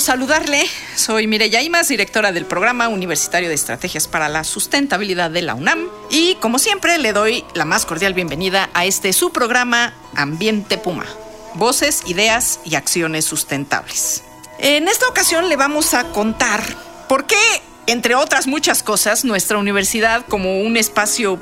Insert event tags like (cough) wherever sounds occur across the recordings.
Saludarle. Soy Mireya Imas, directora del Programa Universitario de Estrategias para la Sustentabilidad de la UNAM. Y como siempre, le doy la más cordial bienvenida a este su programa Ambiente Puma. Voces, ideas y acciones sustentables. En esta ocasión le vamos a contar por qué, entre otras muchas cosas, nuestra universidad como un espacio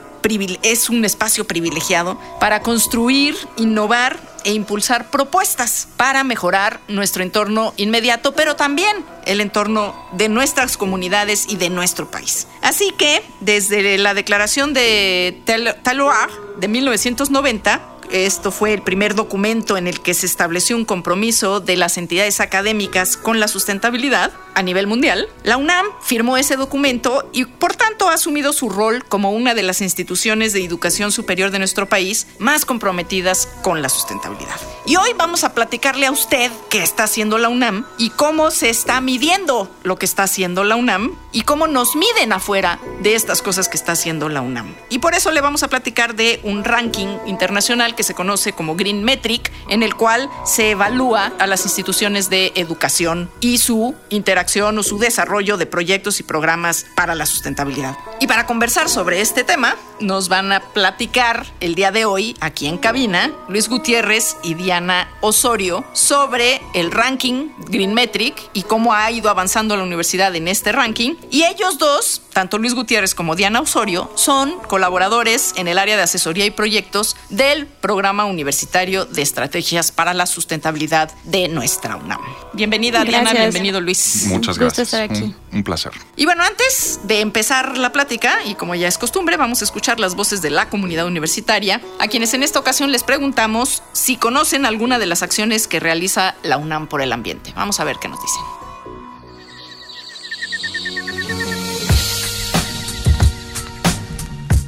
es un espacio privilegiado para construir, innovar e impulsar propuestas para mejorar nuestro entorno inmediato, pero también el entorno de nuestras comunidades y de nuestro país. Así que, desde la declaración de Taloir de 1990, esto fue el primer documento en el que se estableció un compromiso de las entidades académicas con la sustentabilidad a nivel mundial. La UNAM firmó ese documento y por tanto ha asumido su rol como una de las instituciones de educación superior de nuestro país más comprometidas con la sustentabilidad. Y hoy vamos a platicarle a usted qué está haciendo la UNAM y cómo se está midiendo lo que está haciendo la UNAM y cómo nos miden afuera de estas cosas que está haciendo la UNAM. Y por eso le vamos a platicar de un ranking internacional que se conoce como Green Metric, en el cual se evalúa a las instituciones de educación y su interacción o su desarrollo de proyectos y programas para la sustentabilidad. Y para conversar sobre este tema, nos van a platicar el día de hoy aquí en cabina Luis Gutiérrez y Diana Osorio sobre el ranking Green Metric y cómo ha ido avanzando la universidad en este ranking. Y ellos dos, tanto Luis Gutiérrez como Diana Osorio, son colaboradores en el área de asesoría y proyectos del Programa Universitario de Estrategias para la Sustentabilidad de nuestra UNAM. Bienvenida Diana, bienvenido Luis. Muchas gracias. Un, un placer. Y bueno, antes de empezar la plática, y como ya es costumbre, vamos a escuchar las voces de la comunidad universitaria, a quienes en esta ocasión les preguntamos si conocen alguna de las acciones que realiza la UNAM por el ambiente. Vamos a ver qué nos dicen.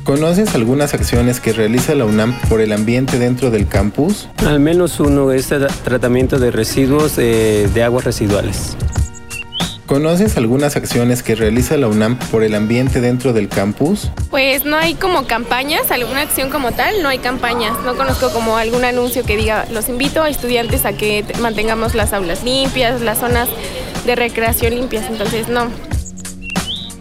¿Conoces algunas acciones que realiza la UNAM por el ambiente dentro del campus? Al menos uno es el tratamiento de residuos eh, de aguas residuales. ¿Conoces algunas acciones que realiza la UNAM por el ambiente dentro del campus? Pues no hay como campañas, alguna acción como tal, no hay campañas. No conozco como algún anuncio que diga, los invito a estudiantes a que mantengamos las aulas limpias, las zonas de recreación limpias, entonces no.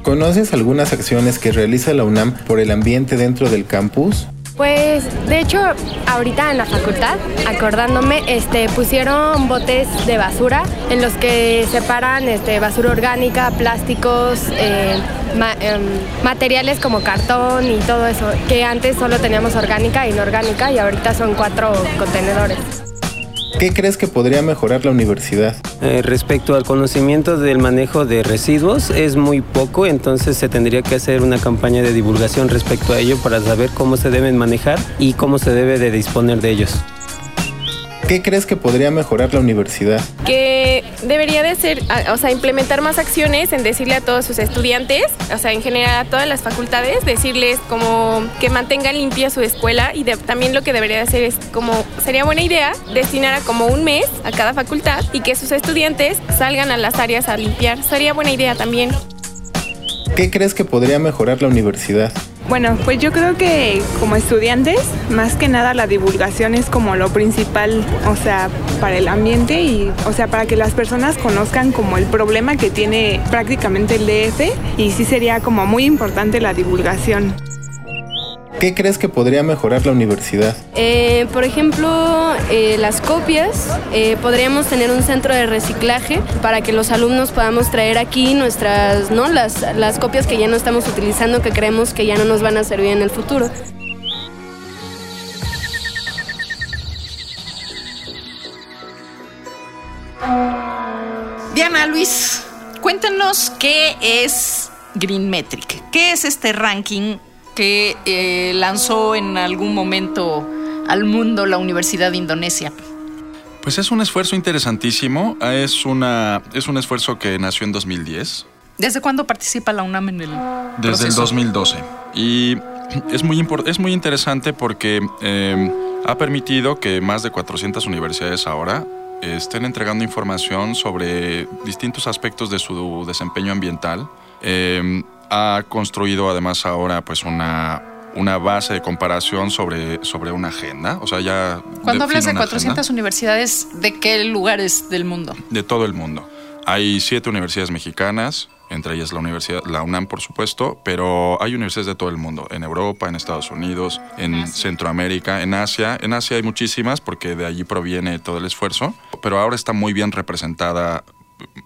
¿Conoces algunas acciones que realiza la UNAM por el ambiente dentro del campus? Pues de hecho ahorita en la facultad, acordándome, este, pusieron botes de basura en los que separan este, basura orgánica, plásticos, eh, em, materiales como cartón y todo eso, que antes solo teníamos orgánica e inorgánica y ahorita son cuatro contenedores. ¿Qué crees que podría mejorar la universidad? Eh, respecto al conocimiento del manejo de residuos, es muy poco, entonces se tendría que hacer una campaña de divulgación respecto a ello para saber cómo se deben manejar y cómo se debe de disponer de ellos. ¿Qué crees que podría mejorar la universidad? Que debería de ser, o sea, implementar más acciones en decirle a todos sus estudiantes, o sea, en general a todas las facultades, decirles como que mantengan limpia su escuela y también lo que debería de hacer es como, sería buena idea destinar a como un mes a cada facultad y que sus estudiantes salgan a las áreas a limpiar. Sería buena idea también. ¿Qué crees que podría mejorar la universidad? Bueno, pues yo creo que como estudiantes, más que nada la divulgación es como lo principal, o sea, para el ambiente y, o sea, para que las personas conozcan como el problema que tiene prácticamente el DF y sí sería como muy importante la divulgación. ¿Qué crees que podría mejorar la universidad? Eh, por ejemplo, eh, las copias. Eh, podríamos tener un centro de reciclaje para que los alumnos podamos traer aquí nuestras, ¿no? Las, las copias que ya no estamos utilizando, que creemos que ya no nos van a servir en el futuro. Diana Luis, cuéntanos qué es Green Metric. ¿Qué es este ranking que eh, lanzó en algún momento al mundo la Universidad de Indonesia? Pues es un esfuerzo interesantísimo. Es, una, es un esfuerzo que nació en 2010. ¿Desde cuándo participa la UNAM en el Desde el 2012. Y es muy, es muy interesante porque eh, ha permitido que más de 400 universidades ahora estén entregando información sobre distintos aspectos de su desempeño ambiental. Eh, ha construido además ahora pues una, una base de comparación sobre, sobre una agenda. O sea, ya Cuando hablas de 400 universidades, ¿de qué lugares del mundo? De todo el mundo. Hay siete universidades mexicanas, entre ellas la universidad, la UNAM por supuesto, pero hay universidades de todo el mundo, en Europa, en Estados Unidos, en Centroamérica, en Asia. En Asia hay muchísimas porque de allí proviene todo el esfuerzo, pero ahora está muy bien representada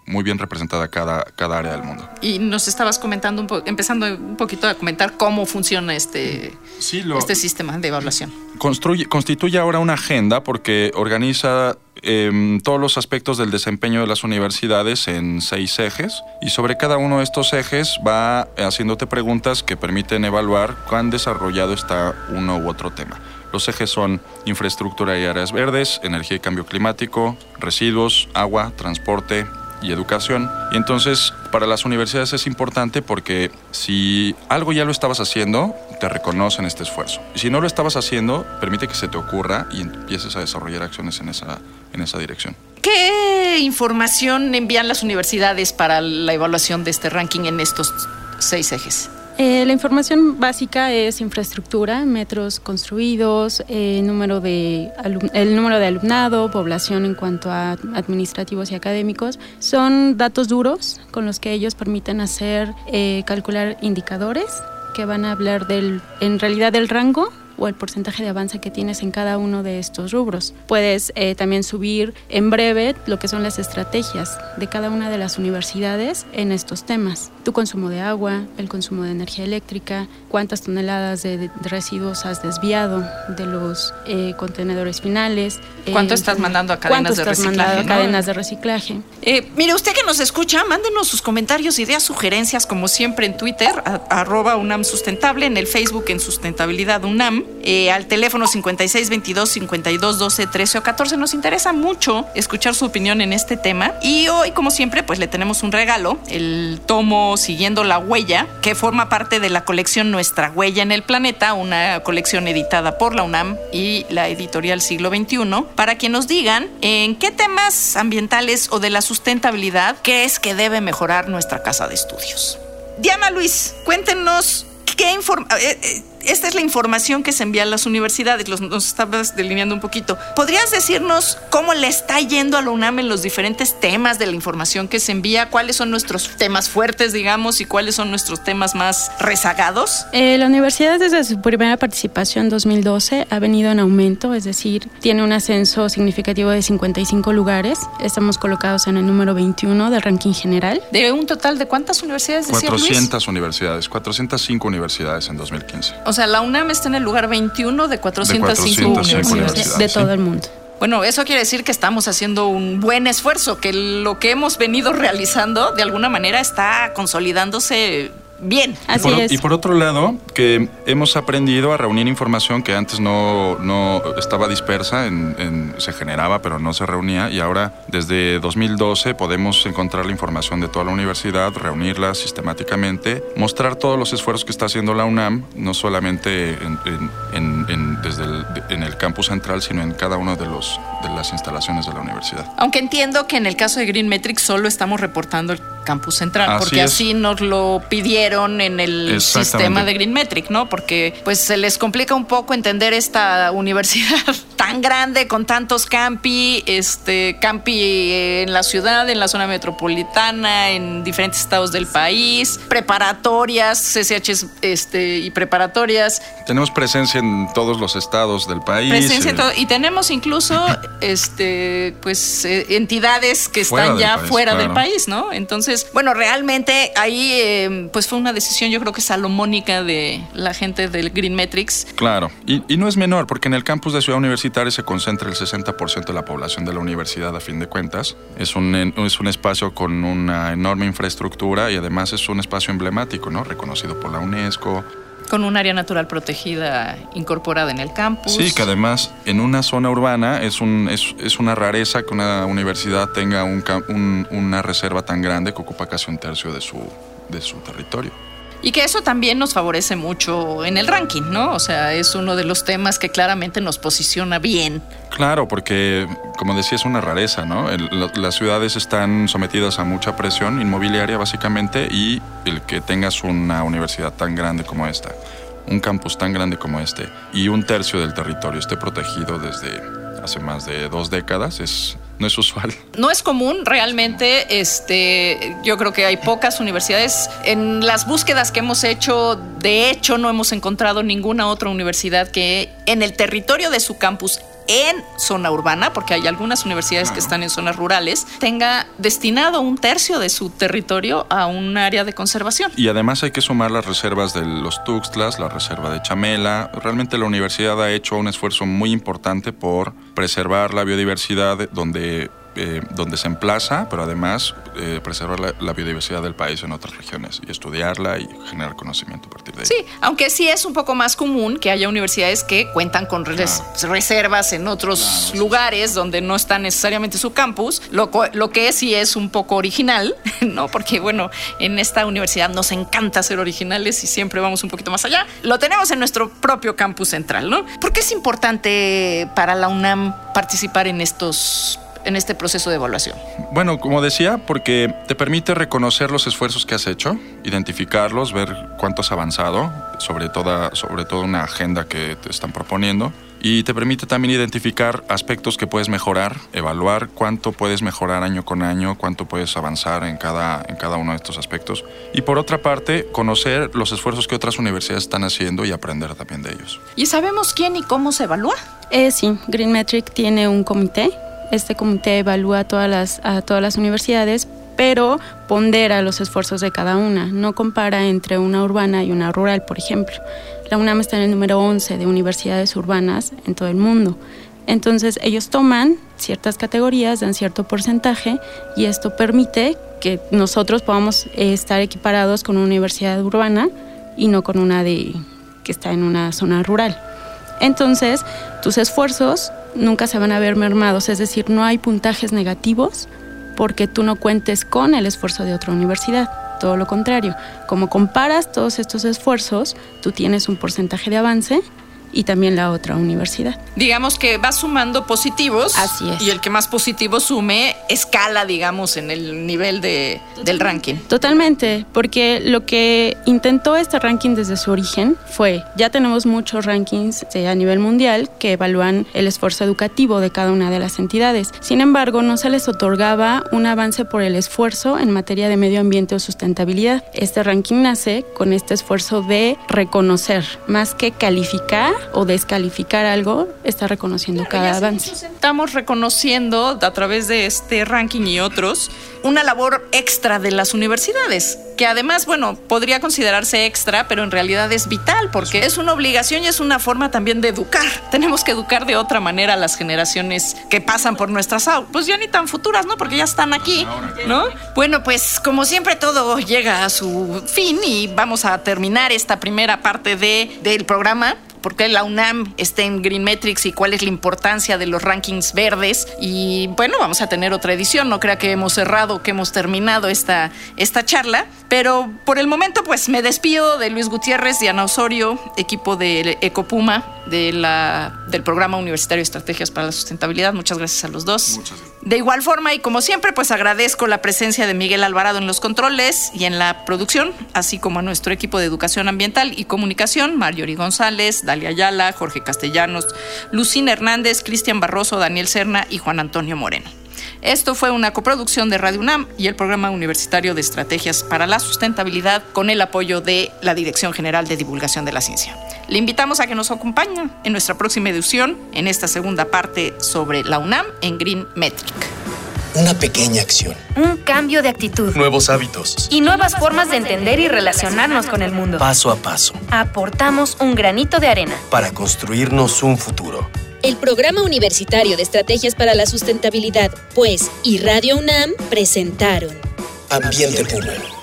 muy bien representada cada, cada área del mundo. Y nos estabas comentando, un empezando un poquito a comentar cómo funciona este, este sistema de evaluación. Construye, constituye ahora una agenda porque organiza em, todos los aspectos del desempeño de las universidades en seis ejes y sobre cada uno de estos ejes va haciéndote preguntas que permiten evaluar cuán desarrollado está uno u otro tema. Los ejes son infraestructura y áreas verdes, energía y cambio climático, residuos, agua, transporte y educación. Y entonces para las universidades es importante porque si algo ya lo estabas haciendo, te reconocen este esfuerzo. Y si no lo estabas haciendo, permite que se te ocurra y empieces a desarrollar acciones en esa, en esa dirección. ¿Qué información envían las universidades para la evaluación de este ranking en estos seis ejes? Eh, la información básica es infraestructura, metros construidos, eh, número de el número de alumnado, población en cuanto a administrativos y académicos. Son datos duros con los que ellos permiten hacer, eh, calcular indicadores que van a hablar del, en realidad del rango o el porcentaje de avance que tienes en cada uno de estos rubros. Puedes eh, también subir en breve lo que son las estrategias de cada una de las universidades en estos temas. Tu consumo de agua, el consumo de energía eléctrica, cuántas toneladas de, residuos has desviado de los eh, contenedores finales. ¿Cuánto eh, estás mandando a cadenas de reciclaje? cadenas de reciclaje. mire, usted que nos escucha, mándenos sus comentarios, ideas, sugerencias, como siempre en Twitter, arroba UNAM Sustentable, en el Facebook en Sustentabilidad UNAM eh, al teléfono 56 22 52 12 13 o 14. Nos interesa mucho escuchar su opinión en este tema. Y hoy, como siempre, pues le tenemos un regalo, el tomo Siguiendo la Huella, que forma parte de la colección Nuestra Huella en el Planeta, una colección editada por la UNAM y la editorial Siglo XXI, para que nos digan en qué temas ambientales o de la sustentabilidad crees que debe mejorar nuestra casa de estudios. Diana Luis, cuéntenos qué información... Eh, eh, esta es la información que se envía a las universidades, los, nos estabas delineando un poquito. ¿Podrías decirnos cómo le está yendo a la UNAM en los diferentes temas de la información que se envía? ¿Cuáles son nuestros temas fuertes, digamos, y cuáles son nuestros temas más rezagados? Eh, la universidad desde su primera participación en 2012 ha venido en aumento, es decir, tiene un ascenso significativo de 55 lugares. Estamos colocados en el número 21 del ranking general. ¿De un total de cuántas universidades? 400 universidades, 405 universidades en 2015. O sea, la UNAM está en el lugar 21 de 405, universidades de todo el mundo. Bueno, eso quiere decir que estamos haciendo un buen esfuerzo, que lo que hemos venido realizando de alguna manera está consolidándose bien. Así y es. Y por otro lado, que hemos aprendido a reunir información que antes no, no estaba dispersa, en, se generaba pero no se reunía y ahora desde 2012 podemos encontrar la información de toda la universidad, reunirla sistemáticamente, mostrar todos los esfuerzos que está haciendo la UNAM, no solamente en, desde el, en el campus central, sino en cada una de, los, de las instalaciones de la universidad. Aunque entiendo que en el caso de Green Metrics solo estamos reportando el campus central, porque así nos lo pidieron en el sistema de Green Metric, ¿no? Porque pues se les complica un poco entender esta (laughs) universidad tan grande con tantos campi, este campi en la ciudad, en la zona metropolitana, en diferentes estados del país, preparatorias, CCH este y preparatorias. Tenemos presencia en todos los estados del país. Presencia eh. y tenemos incluso (laughs) este pues eh, entidades que están ya fuera del país, ¿no? Entonces bueno, realmente ahí eh, pues fue una decisión yo creo que salomónica de la gente del Green Metrics. Claro, y, no es menor porque en el campus de Ciudad Universitaria se concentra el 60% de la población de la universidad a fin de cuentas. Es un, es un espacio con una enorme infraestructura y además es un espacio emblemático, ¿no? Reconocido por la UNESCO, Con un área natural protegida incorporada en el campus. Sí, que además en una zona urbana es, un, es, es una rareza que una universidad tenga un, un, una reserva tan grande que ocupa casi un tercio de su, de su territorio. Y que eso también nos favorece mucho en el ranking, ¿no? O sea, es uno de los temas que claramente nos posiciona bien. Claro, porque como decía es una rareza, ¿no? Las ciudades están sometidas a mucha presión inmobiliaria básicamente y el que tengas una universidad tan grande como esta, un campus tan grande como este y un tercio del territorio esté protegido desde hace más de dos décadas es no es usual. No es común, realmente, este, yo creo que hay pocas universidades. En las búsquedas que hemos hecho, de hecho, no hemos encontrado ninguna otra universidad que en el territorio de su campus en zona urbana, porque hay algunas universidades que están en zonas rurales, tenga destinado un tercio de su territorio a un área de conservación. Y además hay que sumar las reservas de los Tuxtlas, la reserva de Chamela. Realmente la universidad ha hecho un esfuerzo muy importante por preservar la biodiversidad donde eh, donde se emplaza, pero además eh, preservar la, biodiversidad del país en otras regiones y estudiarla y generar conocimiento a partir de ahí. Sí, aunque sí es un poco más común que haya universidades que cuentan con reservas en otros lugares donde no está necesariamente su campus, lo, lo que sí es un poco original, (laughs) ¿no? Porque bueno, en esta universidad nos encanta ser originales y siempre vamos un poquito más allá. Lo tenemos en nuestro propio campus central, ¿no? ¿Por qué es importante para la UNAM participar en estos en este proceso de evaluación? Bueno, como decía, porque te permite reconocer los esfuerzos que has hecho, identificarlos, ver cuánto has avanzado sobre toda, sobre toda una agenda que te están proponiendo. Y te permite también identificar aspectos que puedes mejorar, evaluar cuánto puedes mejorar año con año, cuánto puedes avanzar en cada, en cada uno de estos aspectos. Y por otra parte, conocer los esfuerzos que otras universidades están haciendo y aprender también de ellos. ¿Y sabemos quién y cómo se evalúa? Eh, sí, Green Metric tiene un comité este comité evalúa a todas las, todas las universidades, pero pondera los esfuerzos de cada una, no compara entre una urbana y una rural, por ejemplo. La UNAM está en el número 11 de universidades urbanas en todo el mundo. Entonces ellos toman ciertas categorías, dan cierto porcentaje y esto permite que nosotros podamos estar equiparados con una universidad urbana y no con una de, que está en una zona rural. Entonces, tus esfuerzos nunca se van a ver mermados, es decir, no hay puntajes negativos porque tú no cuentes con el esfuerzo de otra universidad. Todo lo contrario, como comparas todos estos esfuerzos, tú tienes un porcentaje de avance y también la otra universidad. Digamos que va sumando positivos. Así es. Y el que más positivo sume escala, digamos, en el nivel de, del ranking. Totalmente, porque lo que intentó este ranking desde su origen fue, ya tenemos muchos rankings eh, a nivel mundial que evalúan el esfuerzo educativo de cada una de las entidades. Sin embargo, no se les otorgaba un avance por el esfuerzo en materia de medio ambiente o sustentabilidad. Este ranking nace con este esfuerzo de reconocer, más que calificar o descalificar algo, está reconociendo cada avance. Estamos reconociendo a través de este ranking y otros una labor extra de las universidades, que además, bueno, podría considerarse extra, pero en realidad es vital porque es una obligación y es una forma también de educar. Tenemos que educar de otra manera a las generaciones que pasan por nuestras aulas, pues ya ni tan futuras, ¿no? Porque ya están aquí, ¿no? Bueno, pues como siempre todo llega a su fin y vamos a terminar esta primera parte de, del programa por qué la UNAM está en Green Metrics y cuál es la importancia de los rankings verdes. Y bueno, vamos a tener otra edición. No crea que hemos cerrado, que hemos terminado esta, esta charla. Pero por el momento, pues me despido de Luis Gutiérrez, Diana Osorio, equipo de Ecopuma, de la, del Programa Universitario de Estrategias para la Sustentabilidad. Muchas gracias a los dos. De igual forma, y como siempre, pues agradezco la presencia de Miguel Alvarado en los controles y en la producción, así como a nuestro equipo de Educación Ambiental y Comunicación, Marjorie González, Dalia Ayala, Jorge Castellanos, Lucina Hernández, Cristian Barroso, Daniel Serna y Juan Antonio Moreno. Esto fue una coproducción de Radio UNAM y el Programa Universitario de Estrategias para la Sustentabilidad con el apoyo de la Dirección General de Divulgación de la Ciencia. Le invitamos a que nos acompañe en nuestra próxima edición, en esta segunda parte sobre la UNAM en Green Metric. Una pequeña acción. Un cambio de actitud. Nuevos hábitos. Y nuevas formas de entender y relacionarnos con el mundo. Paso a paso. Aportamos un granito de arena. Para construirnos un futuro. El Programa Universitario de Estrategias para la Sustentabilidad, pues, y Radio UNAM presentaron. Ambiente Puma